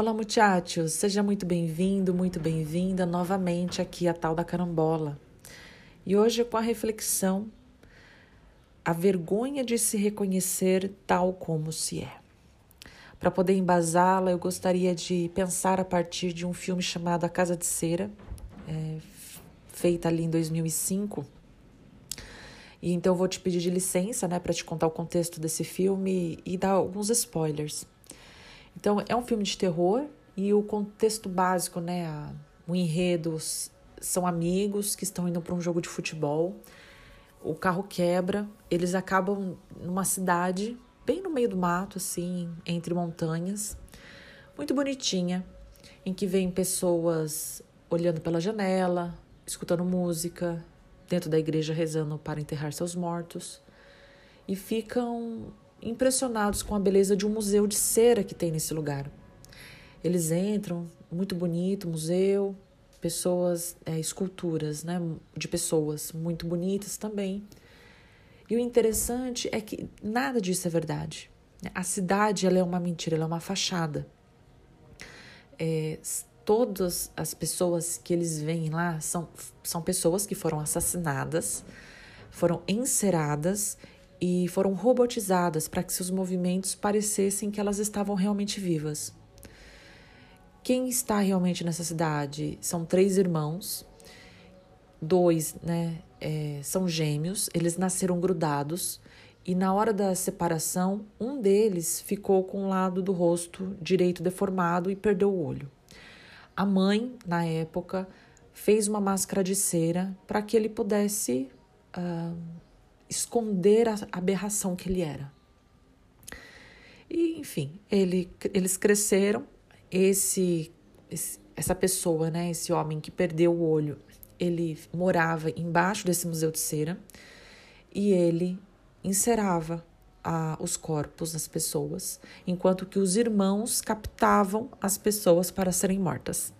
Olá, muchachos! Seja muito bem-vindo, muito bem-vinda novamente aqui a Tal da Carambola. E hoje com a reflexão, a vergonha de se reconhecer tal como se é. Para poder embasá-la, eu gostaria de pensar a partir de um filme chamado A Casa de Cera, é, feita ali em 2005. E então eu vou te pedir de licença, né, para te contar o contexto desse filme e dar alguns spoilers. Então, é um filme de terror e o contexto básico, né? O enredo são amigos que estão indo para um jogo de futebol. O carro quebra, eles acabam numa cidade bem no meio do mato, assim, entre montanhas, muito bonitinha, em que vem pessoas olhando pela janela, escutando música, dentro da igreja rezando para enterrar seus mortos, e ficam impressionados com a beleza de um museu de cera que tem nesse lugar. Eles entram, muito bonito, museu, pessoas, é, esculturas, né, de pessoas muito bonitas também. E o interessante é que nada disso é verdade. A cidade ela é uma mentira, ela é uma fachada. É, todas as pessoas que eles veem lá são, são pessoas que foram assassinadas, foram enceradas e foram robotizadas para que seus movimentos parecessem que elas estavam realmente vivas. Quem está realmente nessa cidade são três irmãos, dois né, é, são gêmeos, eles nasceram grudados e na hora da separação, um deles ficou com o lado do rosto direito deformado e perdeu o olho. A mãe, na época, fez uma máscara de cera para que ele pudesse. Uh, esconder a aberração que ele era. E, enfim, ele, eles cresceram. Esse, esse, essa pessoa, né, esse homem que perdeu o olho, ele morava embaixo desse museu de cera e ele encerava a, os corpos das pessoas, enquanto que os irmãos captavam as pessoas para serem mortas.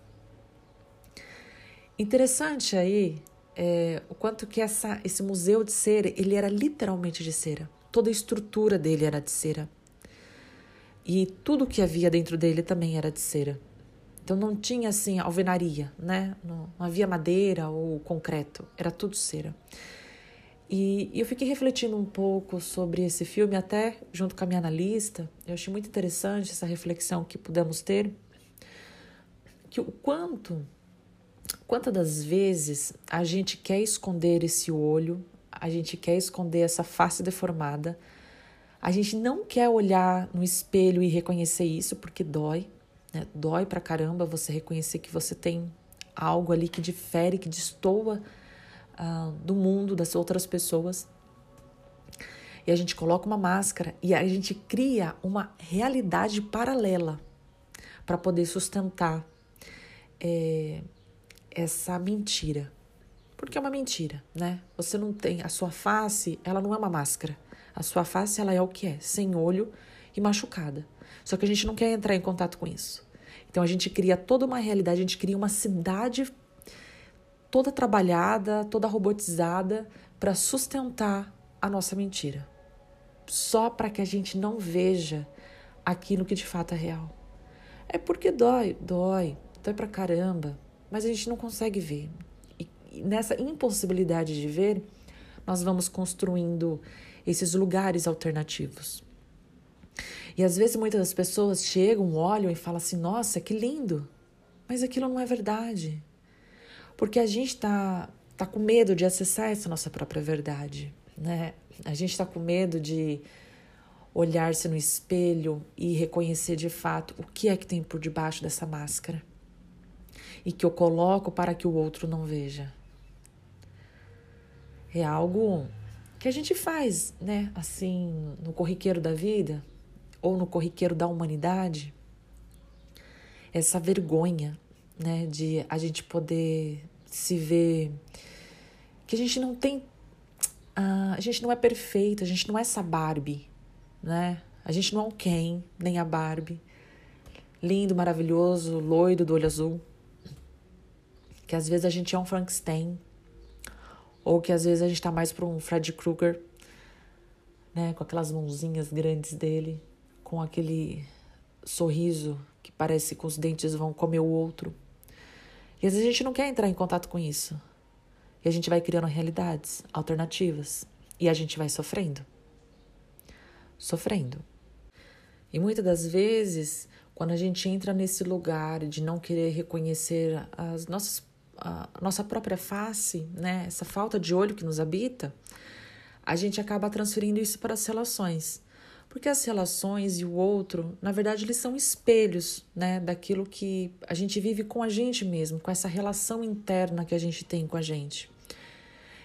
Interessante aí é, o quanto que essa, esse museu de cera, ele era literalmente de cera. Toda a estrutura dele era de cera. E tudo que havia dentro dele também era de cera. Então não tinha assim alvenaria, né? Não, não havia madeira ou concreto, era tudo cera. E, e eu fiquei refletindo um pouco sobre esse filme, até junto com a minha analista. Eu achei muito interessante essa reflexão que pudemos ter. Que o quanto Quantas das vezes a gente quer esconder esse olho, a gente quer esconder essa face deformada, a gente não quer olhar no espelho e reconhecer isso porque dói, né? Dói pra caramba você reconhecer que você tem algo ali que difere, que destoa uh, do mundo, das outras pessoas. E a gente coloca uma máscara e a gente cria uma realidade paralela para poder sustentar. É, essa mentira. Porque é uma mentira, né? Você não tem a sua face, ela não é uma máscara. A sua face ela é o que é, sem olho e machucada. Só que a gente não quer entrar em contato com isso. Então a gente cria toda uma realidade, a gente cria uma cidade toda trabalhada, toda robotizada para sustentar a nossa mentira. Só para que a gente não veja aquilo que de fato é real. É porque dói, dói, dói pra caramba mas a gente não consegue ver. E nessa impossibilidade de ver, nós vamos construindo esses lugares alternativos. E às vezes muitas das pessoas chegam, olham e falam assim: nossa, que lindo! Mas aquilo não é verdade. Porque a gente está tá com medo de acessar essa nossa própria verdade. Né? A gente está com medo de olhar-se no espelho e reconhecer de fato o que é que tem por debaixo dessa máscara e que eu coloco para que o outro não veja. É algo que a gente faz, né? Assim, no corriqueiro da vida ou no corriqueiro da humanidade. Essa vergonha, né, de a gente poder se ver que a gente não tem a gente não é perfeita, a gente não é essa Barbie, né? A gente não é o Ken, nem a Barbie. Lindo, maravilhoso, loiro do olho azul que às vezes a gente é um Frankenstein, ou que às vezes a gente tá mais para um Freddy Krueger, né, com aquelas mãozinhas grandes dele, com aquele sorriso que parece que os dentes vão comer o outro. E às vezes a gente não quer entrar em contato com isso. E a gente vai criando realidades alternativas. E a gente vai sofrendo. Sofrendo. E muitas das vezes, quando a gente entra nesse lugar de não querer reconhecer as nossas, a nossa própria face, né? essa falta de olho que nos habita, a gente acaba transferindo isso para as relações. Porque as relações e o outro, na verdade, eles são espelhos né, daquilo que a gente vive com a gente mesmo, com essa relação interna que a gente tem com a gente.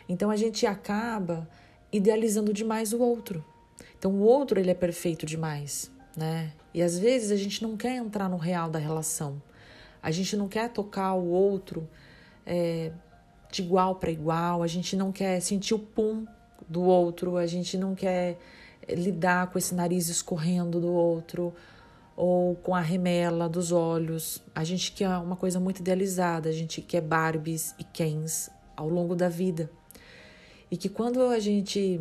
Então a gente acaba idealizando demais o outro. Então o outro ele é perfeito demais, né? E às vezes a gente não quer entrar no real da relação. A gente não quer tocar o outro é, de igual para igual. A gente não quer sentir o pum do outro. A gente não quer lidar com esse nariz escorrendo do outro ou com a remela dos olhos. A gente quer uma coisa muito idealizada, a gente quer Barbies e Kens ao longo da vida. E que quando a gente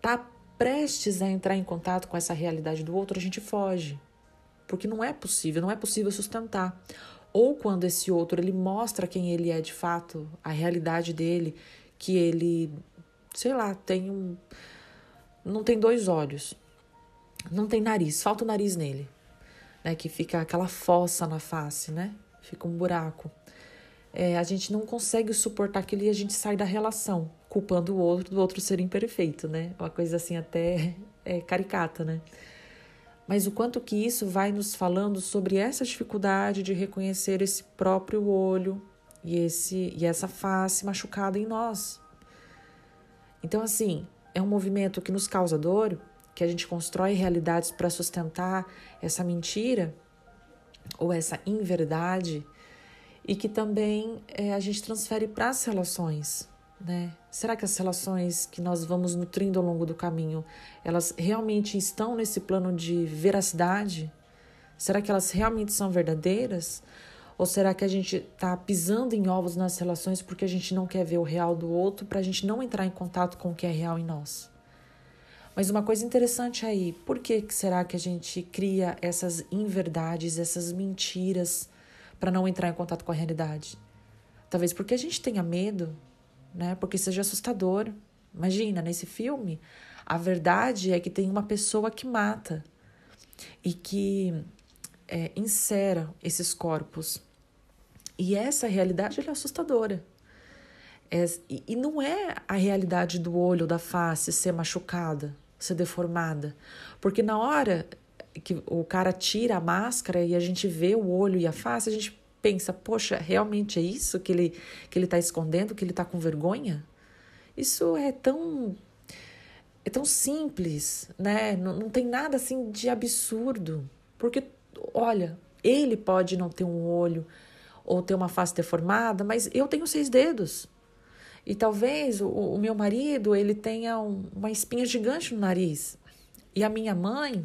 tá prestes a entrar em contato com essa realidade do outro, a gente foge. Porque não é possível, não é possível sustentar. Ou quando esse outro ele mostra quem ele é de fato, a realidade dele, que ele, sei lá, tem um não tem dois olhos, não tem nariz, falta o nariz nele, né? Que fica aquela fossa na face, né? Fica um buraco. É, a gente não consegue suportar aquilo e a gente sai da relação, culpando o outro do outro ser imperfeito, né? Uma coisa assim até é, caricata, né? Mas o quanto que isso vai nos falando sobre essa dificuldade de reconhecer esse próprio olho e, esse, e essa face machucada em nós. Então, assim, é um movimento que nos causa dor, que a gente constrói realidades para sustentar essa mentira ou essa inverdade e que também é, a gente transfere para as relações, né? Será que as relações que nós vamos nutrindo ao longo do caminho, elas realmente estão nesse plano de veracidade? Será que elas realmente são verdadeiras? Ou será que a gente está pisando em ovos nas relações porque a gente não quer ver o real do outro, para a gente não entrar em contato com o que é real em nós? Mas uma coisa interessante aí, por que será que a gente cria essas inverdades, essas mentiras para não entrar em contato com a realidade? Talvez porque a gente tenha medo, né? Porque seja assustador. Imagina, nesse filme, a verdade é que tem uma pessoa que mata e que é, insera esses corpos e essa realidade é assustadora. É, e não é a realidade do olho, da face ser machucada, ser deformada. Porque na hora que o cara tira a máscara e a gente vê o olho e a face, a gente pensa, poxa, realmente é isso que ele que ele está escondendo, que ele está com vergonha? Isso é tão é tão simples, né? Não, não tem nada assim de absurdo, porque olha, ele pode não ter um olho, ou ter uma face deformada, mas eu tenho seis dedos. E talvez o, o meu marido ele tenha um, uma espinha gigante no nariz. E a minha mãe,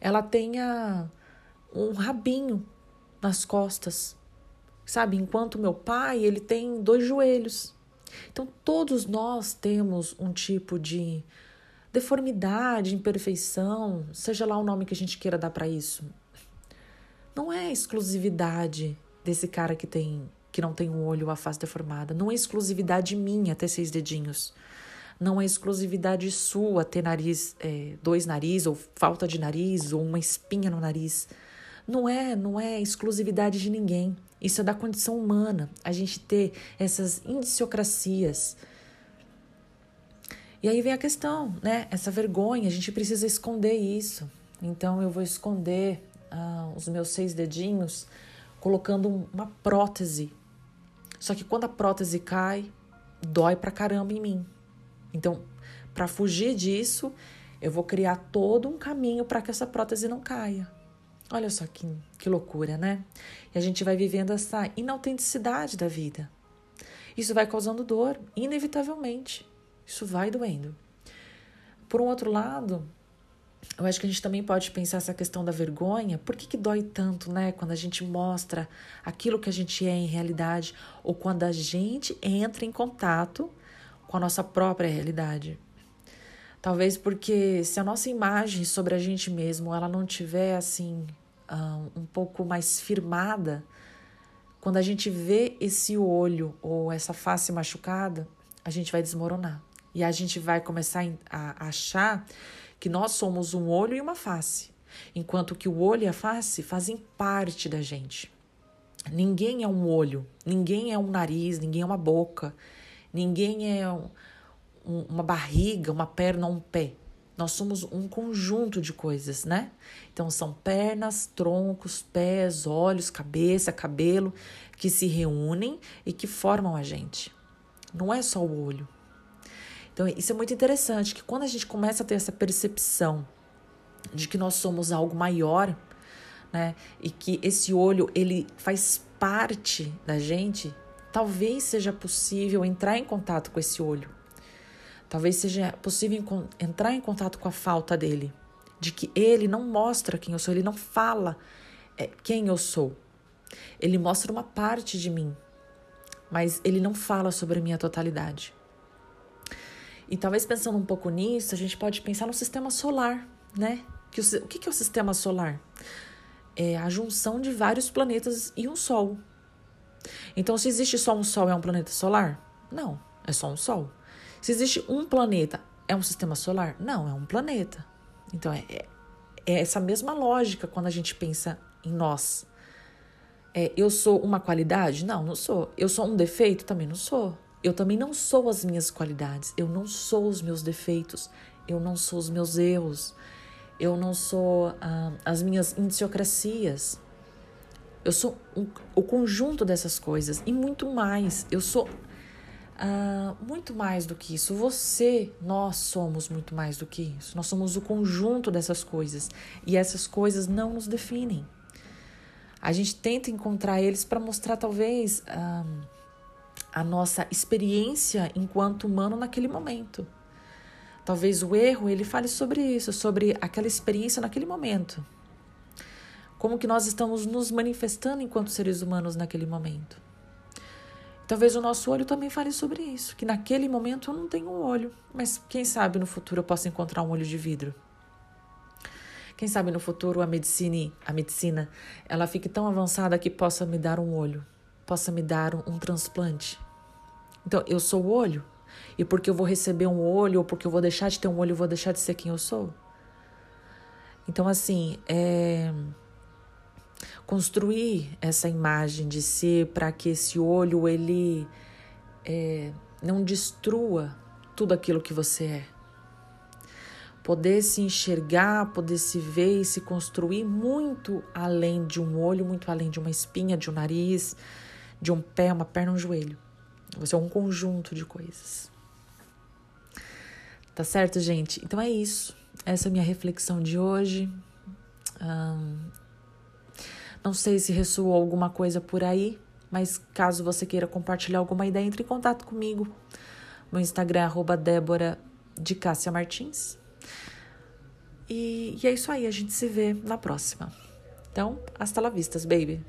ela tenha um rabinho nas costas, sabe? Enquanto meu pai, ele tem dois joelhos. Então, todos nós temos um tipo de deformidade, imperfeição, seja lá o nome que a gente queira dar para isso. Não é exclusividade desse cara que tem que não tem um olho ou a face deformada. Não é exclusividade minha ter seis dedinhos. Não é exclusividade sua ter nariz, é, dois narizes, ou falta de nariz, ou uma espinha no nariz. Não é, não é exclusividade de ninguém. Isso é da condição humana, a gente ter essas indiciocracias. E aí vem a questão, né? Essa vergonha, a gente precisa esconder isso. Então eu vou esconder ah, os meus seis dedinhos colocando uma prótese. Só que quando a prótese cai, dói pra caramba em mim. Então, para fugir disso, eu vou criar todo um caminho para que essa prótese não caia. Olha só que, que loucura, né? E a gente vai vivendo essa inautenticidade da vida. Isso vai causando dor, inevitavelmente. Isso vai doendo. Por um outro lado, eu acho que a gente também pode pensar essa questão da vergonha. Por que, que dói tanto, né? Quando a gente mostra aquilo que a gente é em realidade ou quando a gente entra em contato com a nossa própria realidade. Talvez porque se a nossa imagem sobre a gente mesmo ela não tiver assim um pouco mais firmada, quando a gente vê esse olho ou essa face machucada, a gente vai desmoronar. E a gente vai começar a achar que nós somos um olho e uma face, enquanto que o olho e a face fazem parte da gente. Ninguém é um olho, ninguém é um nariz, ninguém é uma boca, ninguém é um, um, uma barriga, uma perna um pé. Nós somos um conjunto de coisas, né? Então são pernas, troncos, pés, olhos, cabeça, cabelo que se reúnem e que formam a gente. Não é só o olho. Então isso é muito interessante que quando a gente começa a ter essa percepção de que nós somos algo maior, né? E que esse olho ele faz parte da gente, talvez seja possível entrar em contato com esse olho. Talvez seja possível entrar em contato com a falta dele, de que ele não mostra quem eu sou, ele não fala é, quem eu sou. Ele mostra uma parte de mim, mas ele não fala sobre a minha totalidade. E talvez pensando um pouco nisso, a gente pode pensar no sistema solar, né? Que o, o que é o sistema solar? É a junção de vários planetas e um Sol. Então, se existe só um Sol, é um planeta solar? Não, é só um Sol. Se existe um planeta, é um sistema solar? Não, é um planeta. Então é, é, é essa mesma lógica quando a gente pensa em nós. É, eu sou uma qualidade? Não, não sou. Eu sou um defeito? Também não sou. Eu também não sou as minhas qualidades. Eu não sou os meus defeitos. Eu não sou os meus erros. Eu não sou ah, as minhas indiciocracias. Eu sou um, o conjunto dessas coisas e muito mais. Eu sou Uh, muito mais do que isso. Você, nós somos muito mais do que isso. Nós somos o conjunto dessas coisas. E essas coisas não nos definem. A gente tenta encontrar eles para mostrar, talvez, uh, a nossa experiência enquanto humano naquele momento. Talvez o erro ele fale sobre isso, sobre aquela experiência naquele momento. Como que nós estamos nos manifestando enquanto seres humanos naquele momento. Talvez o nosso olho também fale sobre isso, que naquele momento eu não tenho um olho, mas quem sabe no futuro eu possa encontrar um olho de vidro. Quem sabe no futuro a medicina, a medicina, ela fique tão avançada que possa me dar um olho, possa me dar um, um transplante. Então, eu sou o olho, e porque eu vou receber um olho ou porque eu vou deixar de ter um olho, eu vou deixar de ser quem eu sou. Então, assim, é construir essa imagem de si para que esse olho ele é, não destrua tudo aquilo que você é. Poder se enxergar, poder se ver e se construir muito além de um olho, muito além de uma espinha, de um nariz, de um pé, uma perna, um joelho. Você é um conjunto de coisas. Tá certo, gente? Então é isso. Essa é a minha reflexão de hoje. Um, não sei se ressoou alguma coisa por aí, mas caso você queira compartilhar alguma ideia, entre em contato comigo. Meu Instagram é arroba Débora de Cássia Martins. E, e é isso aí, a gente se vê na próxima. Então, hasta la vistas, baby.